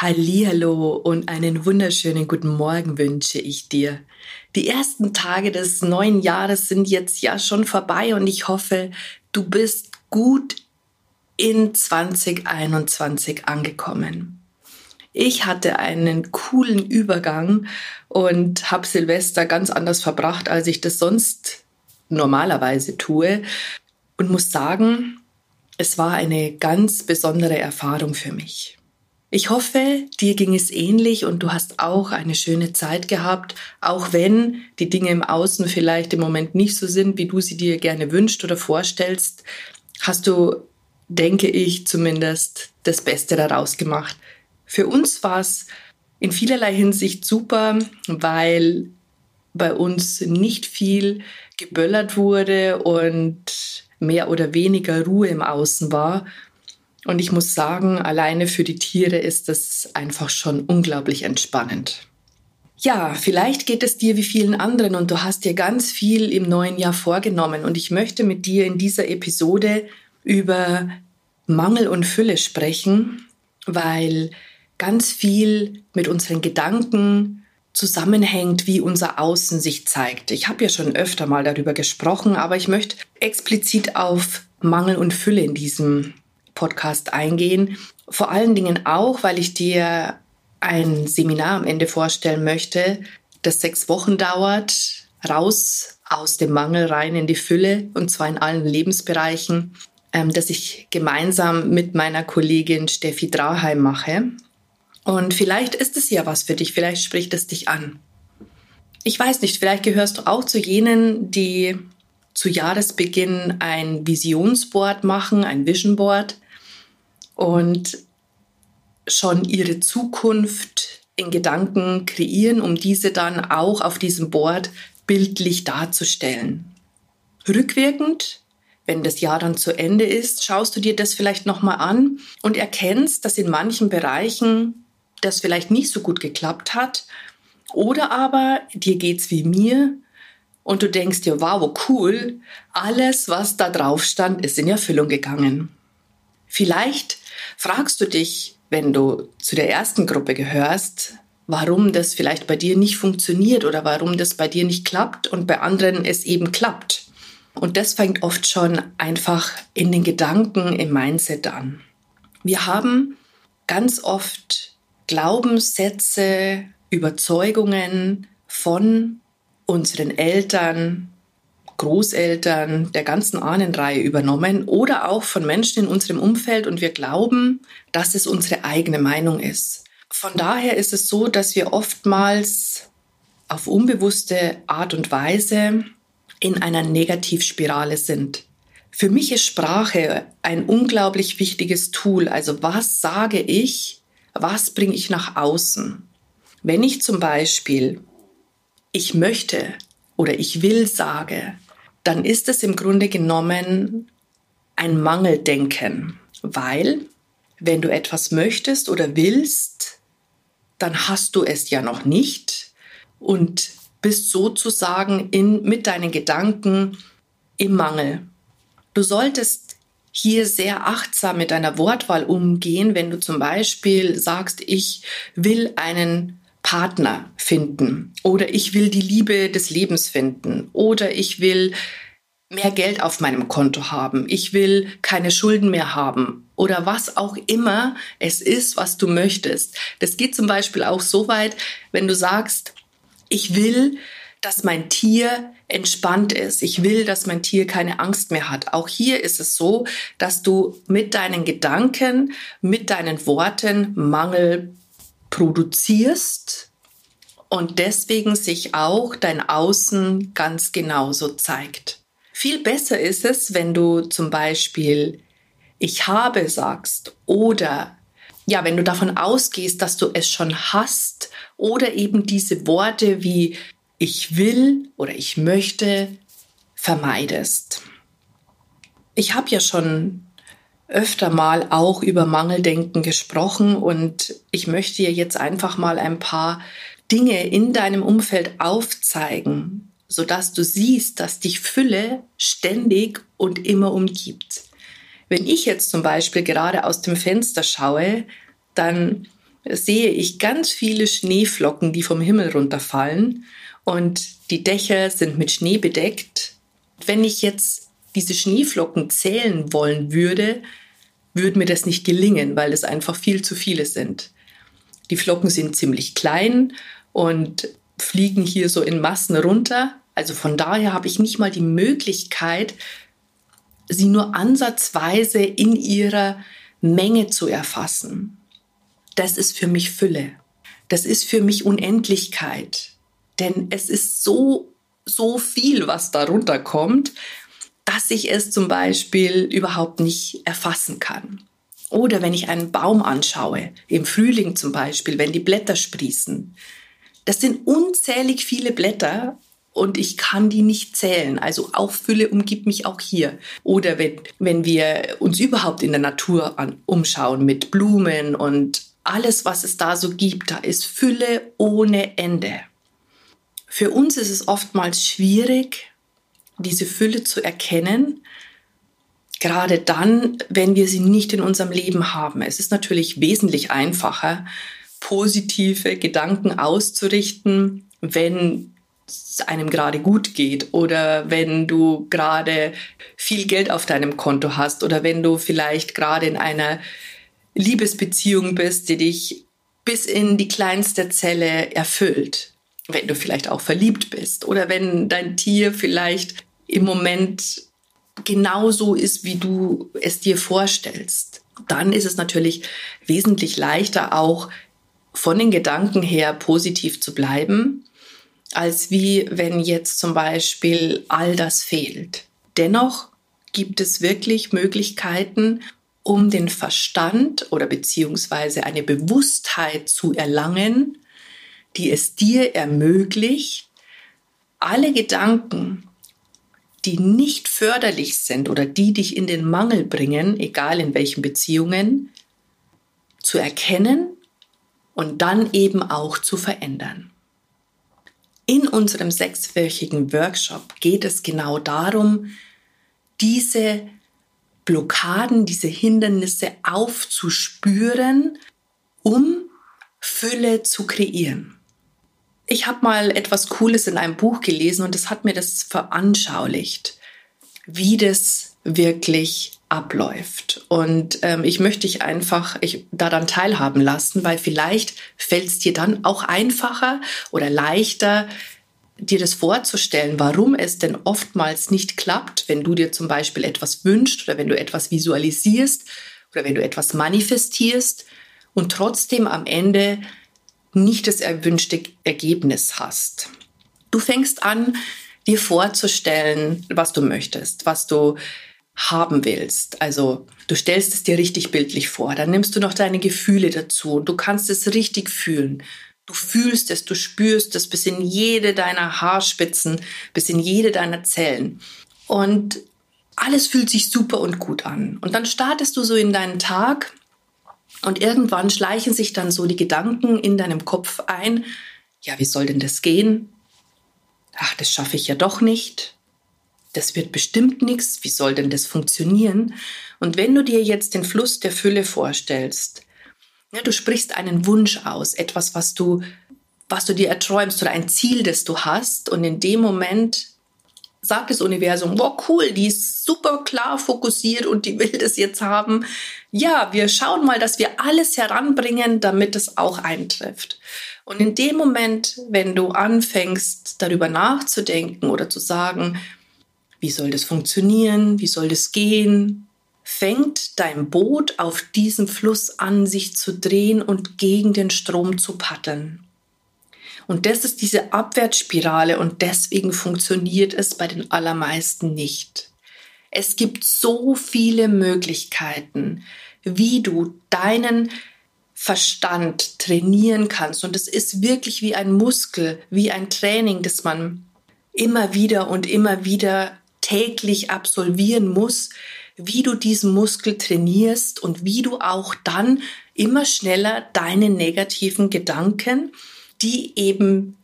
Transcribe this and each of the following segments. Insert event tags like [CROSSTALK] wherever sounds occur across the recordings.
Hallihallo und einen wunderschönen guten Morgen wünsche ich dir. Die ersten Tage des neuen Jahres sind jetzt ja schon vorbei und ich hoffe, du bist gut in 2021 angekommen. Ich hatte einen coolen Übergang und habe Silvester ganz anders verbracht, als ich das sonst normalerweise tue und muss sagen, es war eine ganz besondere Erfahrung für mich. Ich hoffe, dir ging es ähnlich und du hast auch eine schöne Zeit gehabt, auch wenn die Dinge im Außen vielleicht im Moment nicht so sind, wie du sie dir gerne wünscht oder vorstellst, hast du, denke ich, zumindest das Beste daraus gemacht. Für uns war es in vielerlei Hinsicht super, weil bei uns nicht viel geböllert wurde und mehr oder weniger Ruhe im Außen war und ich muss sagen, alleine für die Tiere ist das einfach schon unglaublich entspannend. Ja, vielleicht geht es dir wie vielen anderen und du hast dir ganz viel im neuen Jahr vorgenommen und ich möchte mit dir in dieser Episode über Mangel und Fülle sprechen, weil ganz viel mit unseren Gedanken zusammenhängt, wie unser Außen sich zeigt. Ich habe ja schon öfter mal darüber gesprochen, aber ich möchte explizit auf Mangel und Fülle in diesem Podcast eingehen. Vor allen Dingen auch, weil ich dir ein Seminar am Ende vorstellen möchte, das sechs Wochen dauert, raus aus dem Mangel rein in die Fülle und zwar in allen Lebensbereichen, ähm, das ich gemeinsam mit meiner Kollegin Steffi Draheim mache. Und vielleicht ist es ja was für dich, vielleicht spricht es dich an. Ich weiß nicht, vielleicht gehörst du auch zu jenen, die zu Jahresbeginn ein Visionsboard machen, ein Vision Board und schon ihre Zukunft in Gedanken kreieren, um diese dann auch auf diesem Board bildlich darzustellen. Rückwirkend, wenn das Jahr dann zu Ende ist, schaust du dir das vielleicht nochmal an und erkennst, dass in manchen Bereichen das vielleicht nicht so gut geklappt hat. Oder aber dir geht's wie mir und du denkst dir, wow, cool, alles, was da drauf stand, ist in Erfüllung gegangen. Vielleicht fragst du dich, wenn du zu der ersten Gruppe gehörst, warum das vielleicht bei dir nicht funktioniert oder warum das bei dir nicht klappt und bei anderen es eben klappt. Und das fängt oft schon einfach in den Gedanken, im Mindset an. Wir haben ganz oft Glaubenssätze, Überzeugungen von unseren Eltern, Großeltern, der ganzen Ahnenreihe übernommen oder auch von Menschen in unserem Umfeld und wir glauben, dass es unsere eigene Meinung ist. Von daher ist es so, dass wir oftmals auf unbewusste Art und Weise in einer Negativspirale sind. Für mich ist Sprache ein unglaublich wichtiges Tool. Also was sage ich, was bringe ich nach außen? Wenn ich zum Beispiel ich möchte oder ich will sage, dann ist es im Grunde genommen ein Mangeldenken, weil wenn du etwas möchtest oder willst, dann hast du es ja noch nicht und bist sozusagen in, mit deinen Gedanken im Mangel. Du solltest hier sehr achtsam mit deiner Wortwahl umgehen, wenn du zum Beispiel sagst, ich will einen Partner finden oder ich will die Liebe des Lebens finden oder ich will mehr Geld auf meinem Konto haben, ich will keine Schulden mehr haben oder was auch immer es ist, was du möchtest. Das geht zum Beispiel auch so weit, wenn du sagst, ich will, dass mein Tier entspannt ist. Ich will, dass mein Tier keine Angst mehr hat. Auch hier ist es so, dass du mit deinen Gedanken, mit deinen Worten Mangel produzierst und deswegen sich auch dein Außen ganz genauso zeigt. Viel besser ist es, wenn du zum Beispiel ich habe sagst oder ja, wenn du davon ausgehst, dass du es schon hast oder eben diese Worte wie ich will oder ich möchte vermeidest. Ich habe ja schon öfter mal auch über Mangeldenken gesprochen und ich möchte dir jetzt einfach mal ein paar Dinge in deinem Umfeld aufzeigen, sodass du siehst, dass dich Fülle ständig und immer umgibt. Wenn ich jetzt zum Beispiel gerade aus dem Fenster schaue, dann sehe ich ganz viele Schneeflocken, die vom Himmel runterfallen und die Dächer sind mit Schnee bedeckt. Wenn ich jetzt diese Schneeflocken zählen wollen würde, würde mir das nicht gelingen, weil es einfach viel zu viele sind. Die Flocken sind ziemlich klein und fliegen hier so in Massen runter. Also von daher habe ich nicht mal die Möglichkeit, sie nur ansatzweise in ihrer Menge zu erfassen. Das ist für mich Fülle. Das ist für mich Unendlichkeit. Denn es ist so, so viel, was darunter kommt, dass ich es zum Beispiel überhaupt nicht erfassen kann. Oder wenn ich einen Baum anschaue, im Frühling zum Beispiel, wenn die Blätter sprießen. Das sind unzählig viele Blätter und ich kann die nicht zählen. Also auch Fülle umgibt mich auch hier. Oder wenn, wenn wir uns überhaupt in der Natur an, umschauen mit Blumen und alles, was es da so gibt, da ist Fülle ohne Ende. Für uns ist es oftmals schwierig, diese Fülle zu erkennen, gerade dann, wenn wir sie nicht in unserem Leben haben. Es ist natürlich wesentlich einfacher, positive Gedanken auszurichten, wenn es einem gerade gut geht oder wenn du gerade viel Geld auf deinem Konto hast oder wenn du vielleicht gerade in einer Liebesbeziehung bist, die dich bis in die kleinste Zelle erfüllt. Wenn du vielleicht auch verliebt bist oder wenn dein Tier vielleicht im Moment genauso ist, wie du es dir vorstellst, dann ist es natürlich wesentlich leichter auch von den Gedanken her positiv zu bleiben, als wie wenn jetzt zum Beispiel all das fehlt. Dennoch gibt es wirklich Möglichkeiten, um den Verstand oder beziehungsweise eine Bewusstheit zu erlangen, die es dir ermöglicht, alle Gedanken, die nicht förderlich sind oder die dich in den Mangel bringen, egal in welchen Beziehungen, zu erkennen und dann eben auch zu verändern. In unserem sechswöchigen Workshop geht es genau darum, diese Blockaden, diese Hindernisse aufzuspüren, um Fülle zu kreieren. Ich habe mal etwas Cooles in einem Buch gelesen und es hat mir das veranschaulicht, wie das wirklich abläuft. Und ähm, ich möchte dich einfach ich, daran teilhaben lassen, weil vielleicht fällt es dir dann auch einfacher oder leichter, dir das vorzustellen, warum es denn oftmals nicht klappt, wenn du dir zum Beispiel etwas wünschst oder wenn du etwas visualisierst oder wenn du etwas manifestierst und trotzdem am Ende nicht das erwünschte Ergebnis hast. Du fängst an, dir vorzustellen, was du möchtest, was du haben willst. Also du stellst es dir richtig bildlich vor, dann nimmst du noch deine Gefühle dazu und du kannst es richtig fühlen. Du fühlst es, du spürst es bis in jede deiner Haarspitzen, bis in jede deiner Zellen. Und alles fühlt sich super und gut an. Und dann startest du so in deinen Tag und irgendwann schleichen sich dann so die Gedanken in deinem Kopf ein, ja, wie soll denn das gehen? Ach, das schaffe ich ja doch nicht. Das wird bestimmt nichts. Wie soll denn das funktionieren? Und wenn du dir jetzt den Fluss der Fülle vorstellst, ja, du sprichst einen Wunsch aus, etwas, was du, was du dir erträumst oder ein Ziel, das du hast. Und in dem Moment sagt das Universum, wow, cool, die ist super klar fokussiert und die will das jetzt haben. Ja, wir schauen mal, dass wir alles heranbringen, damit es auch eintrifft. Und in dem Moment, wenn du anfängst, darüber nachzudenken oder zu sagen, wie soll das funktionieren, wie soll das gehen, fängt dein Boot auf diesem Fluss an, sich zu drehen und gegen den Strom zu paddeln. Und das ist diese Abwärtsspirale und deswegen funktioniert es bei den allermeisten nicht. Es gibt so viele Möglichkeiten, wie du deinen Verstand trainieren kannst. Und es ist wirklich wie ein Muskel, wie ein Training, das man immer wieder und immer wieder täglich absolvieren muss, wie du diesen Muskel trainierst und wie du auch dann immer schneller deine negativen Gedanken, die eben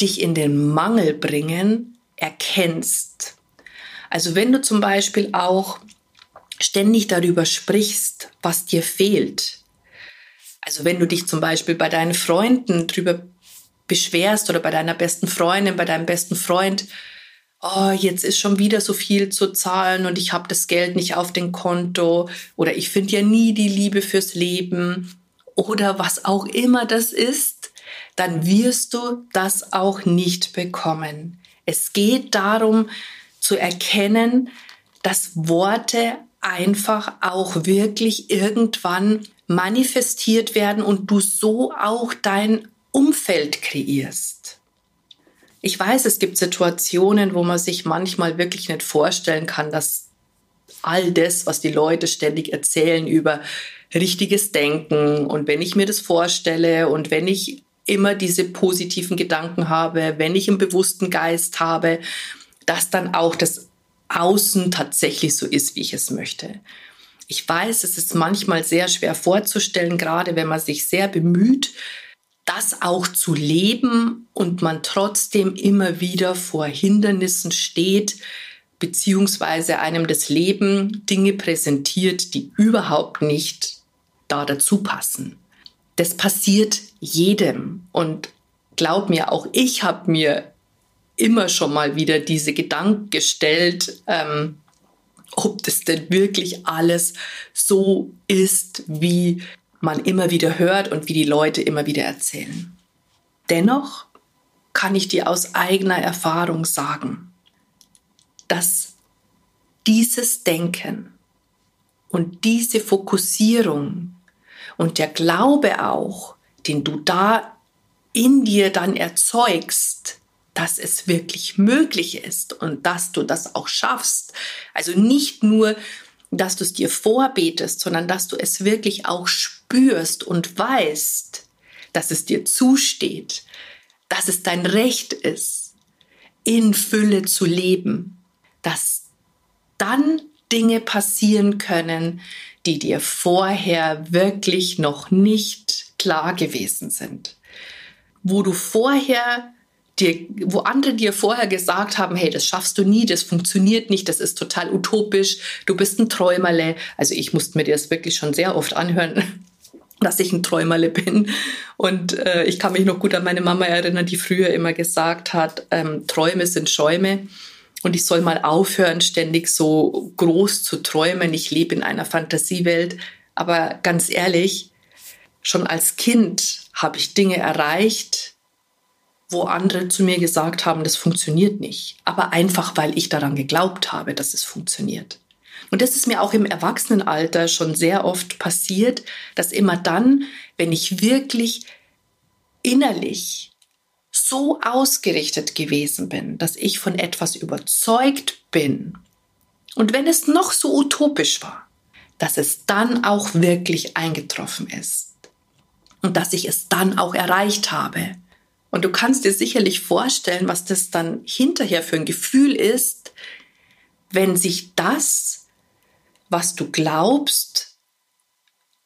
dich in den Mangel bringen, erkennst. Also wenn du zum Beispiel auch ständig darüber sprichst, was dir fehlt. Also wenn du dich zum Beispiel bei deinen Freunden darüber beschwerst oder bei deiner besten Freundin, bei deinem besten Freund, oh, jetzt ist schon wieder so viel zu zahlen und ich habe das Geld nicht auf dem Konto oder ich finde ja nie die Liebe fürs Leben oder was auch immer das ist, dann wirst du das auch nicht bekommen. Es geht darum zu erkennen, dass Worte einfach auch wirklich irgendwann manifestiert werden und du so auch dein Umfeld kreierst. Ich weiß, es gibt Situationen, wo man sich manchmal wirklich nicht vorstellen kann, dass all das, was die Leute ständig erzählen über richtiges Denken und wenn ich mir das vorstelle und wenn ich immer diese positiven Gedanken habe, wenn ich einen bewussten Geist habe, dass dann auch das Außen tatsächlich so ist, wie ich es möchte. Ich weiß, es ist manchmal sehr schwer vorzustellen, gerade wenn man sich sehr bemüht, das auch zu leben und man trotzdem immer wieder vor Hindernissen steht, beziehungsweise einem das Leben Dinge präsentiert, die überhaupt nicht da dazu passen. Das passiert jedem und glaub mir, auch ich habe mir immer schon mal wieder diese Gedanken gestellt, ähm, ob das denn wirklich alles so ist, wie man immer wieder hört und wie die Leute immer wieder erzählen. Dennoch kann ich dir aus eigener Erfahrung sagen, dass dieses Denken und diese Fokussierung und der Glaube auch, den du da in dir dann erzeugst, dass es wirklich möglich ist und dass du das auch schaffst. Also nicht nur, dass du es dir vorbetest, sondern dass du es wirklich auch spürst und weißt, dass es dir zusteht, dass es dein Recht ist, in Fülle zu leben, dass dann Dinge passieren können, die dir vorher wirklich noch nicht klar gewesen sind. Wo du vorher dir, wo andere dir vorher gesagt haben, hey, das schaffst du nie, das funktioniert nicht, das ist total utopisch, du bist ein Träumerle. Also ich musste mir das wirklich schon sehr oft anhören, [LAUGHS] dass ich ein Träumerle bin. Und äh, ich kann mich noch gut an meine Mama erinnern, die früher immer gesagt hat, ähm, Träume sind Schäume. Und ich soll mal aufhören, ständig so groß zu träumen. Ich lebe in einer Fantasiewelt. Aber ganz ehrlich, schon als Kind habe ich Dinge erreicht, wo andere zu mir gesagt haben, das funktioniert nicht. Aber einfach, weil ich daran geglaubt habe, dass es funktioniert. Und das ist mir auch im Erwachsenenalter schon sehr oft passiert, dass immer dann, wenn ich wirklich innerlich so ausgerichtet gewesen bin, dass ich von etwas überzeugt bin, und wenn es noch so utopisch war, dass es dann auch wirklich eingetroffen ist und dass ich es dann auch erreicht habe und du kannst dir sicherlich vorstellen, was das dann hinterher für ein Gefühl ist, wenn sich das, was du glaubst,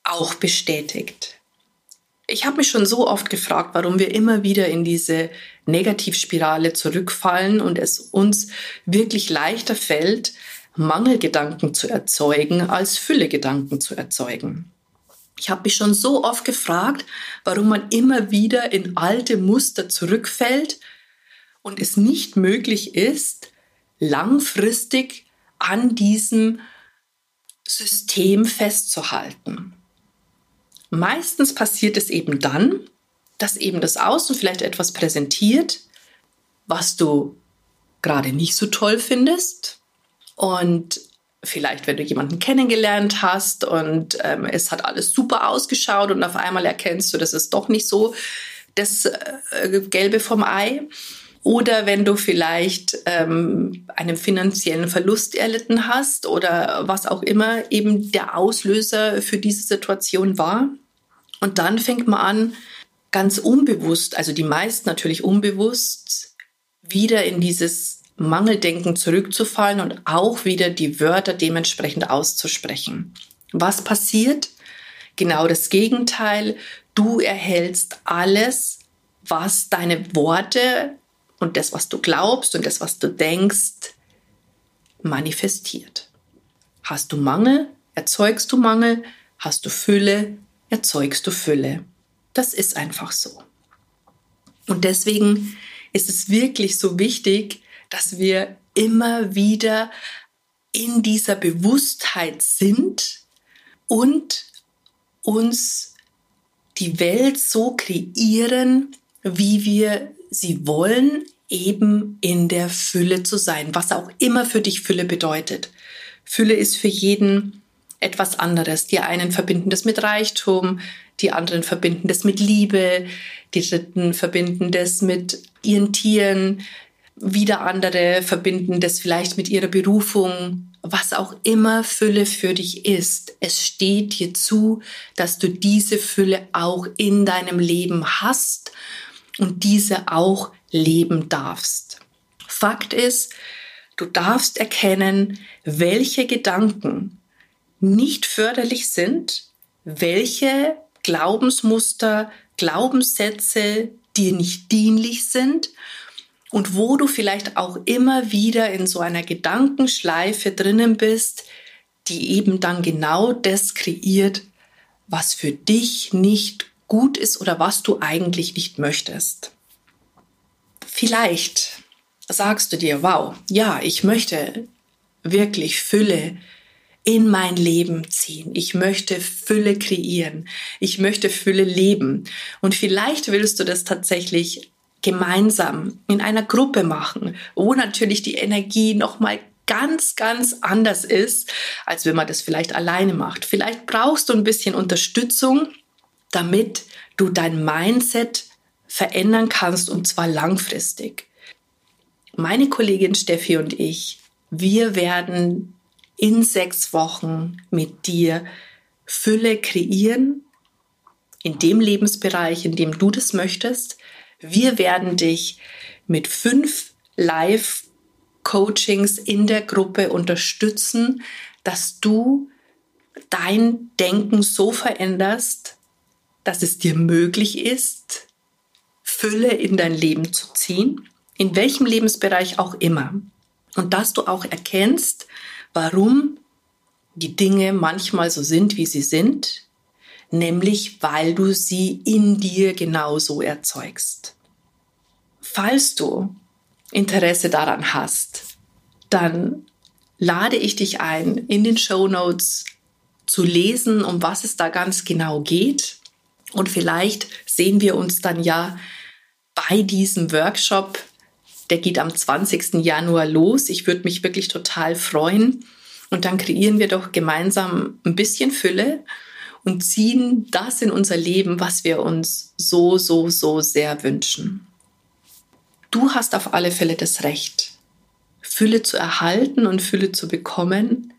auch bestätigt. Ich habe mich schon so oft gefragt, warum wir immer wieder in diese Negativspirale zurückfallen und es uns wirklich leichter fällt, Mangelgedanken zu erzeugen, als Füllegedanken zu erzeugen. Ich habe mich schon so oft gefragt, warum man immer wieder in alte Muster zurückfällt und es nicht möglich ist, langfristig an diesem System festzuhalten. Meistens passiert es eben dann, dass eben das Außen vielleicht etwas präsentiert, was du gerade nicht so toll findest und vielleicht, wenn du jemanden kennengelernt hast und ähm, es hat alles super ausgeschaut und auf einmal erkennst du, das ist doch nicht so das äh, Gelbe vom Ei. Oder wenn du vielleicht ähm, einen finanziellen Verlust erlitten hast oder was auch immer eben der Auslöser für diese Situation war. Und dann fängt man an, ganz unbewusst, also die meisten natürlich unbewusst, wieder in dieses Mangeldenken zurückzufallen und auch wieder die Wörter dementsprechend auszusprechen. Was passiert? Genau das Gegenteil. Du erhältst alles, was deine Worte und das, was du glaubst und das, was du denkst, manifestiert. Hast du Mangel, erzeugst du Mangel. Hast du Fülle, erzeugst du Fülle. Das ist einfach so. Und deswegen ist es wirklich so wichtig, dass wir immer wieder in dieser Bewusstheit sind und uns die Welt so kreieren, wie wir sie wollen, eben in der Fülle zu sein, was auch immer für dich Fülle bedeutet. Fülle ist für jeden etwas anderes. Die einen verbinden das mit Reichtum, die anderen verbinden das mit Liebe, die dritten verbinden das mit ihren Tieren, wieder andere verbinden das vielleicht mit ihrer Berufung, was auch immer Fülle für dich ist. Es steht dir zu, dass du diese Fülle auch in deinem Leben hast und diese auch leben darfst. Fakt ist, du darfst erkennen, welche Gedanken nicht förderlich sind, welche Glaubensmuster, Glaubenssätze dir nicht dienlich sind und wo du vielleicht auch immer wieder in so einer Gedankenschleife drinnen bist, die eben dann genau das kreiert, was für dich nicht gut ist oder was du eigentlich nicht möchtest. Vielleicht sagst du dir, wow, ja, ich möchte wirklich Fülle in mein Leben ziehen. Ich möchte Fülle kreieren. Ich möchte Fülle leben. Und vielleicht willst du das tatsächlich gemeinsam in einer Gruppe machen, wo natürlich die Energie noch mal ganz, ganz anders ist, als wenn man das vielleicht alleine macht. Vielleicht brauchst du ein bisschen Unterstützung, damit du dein Mindset verändern kannst und zwar langfristig. Meine Kollegin Steffi und ich, wir werden in sechs Wochen mit dir Fülle kreieren, in dem Lebensbereich, in dem du das möchtest. Wir werden dich mit fünf Live-Coachings in der Gruppe unterstützen, dass du dein Denken so veränderst, dass es dir möglich ist, Fülle in dein Leben zu ziehen, in welchem Lebensbereich auch immer. Und dass du auch erkennst, warum die Dinge manchmal so sind, wie sie sind, nämlich weil du sie in dir genauso erzeugst. Falls du Interesse daran hast, dann lade ich dich ein, in den Show Notes zu lesen, um was es da ganz genau geht. Und vielleicht sehen wir uns dann ja bei diesem Workshop. Der geht am 20. Januar los. Ich würde mich wirklich total freuen. Und dann kreieren wir doch gemeinsam ein bisschen Fülle und ziehen das in unser Leben, was wir uns so, so, so sehr wünschen. Du hast auf alle Fälle das Recht, Fülle zu erhalten und Fülle zu bekommen,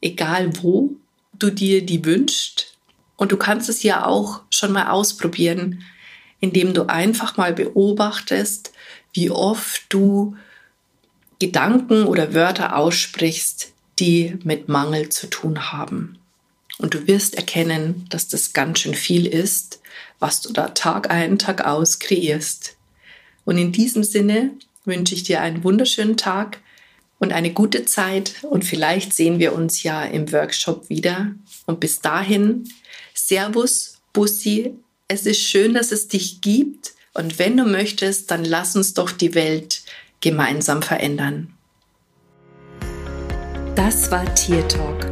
egal wo du dir die wünschst. Und du kannst es ja auch schon mal ausprobieren, indem du einfach mal beobachtest, wie oft du Gedanken oder Wörter aussprichst, die mit Mangel zu tun haben. Und du wirst erkennen, dass das ganz schön viel ist, was du da Tag ein, Tag aus kreierst. Und in diesem Sinne wünsche ich dir einen wunderschönen Tag und eine gute Zeit und vielleicht sehen wir uns ja im Workshop wieder. Und bis dahin, Servus, Bussi, es ist schön, dass es dich gibt und wenn du möchtest, dann lass uns doch die Welt gemeinsam verändern. Das war Tier Talk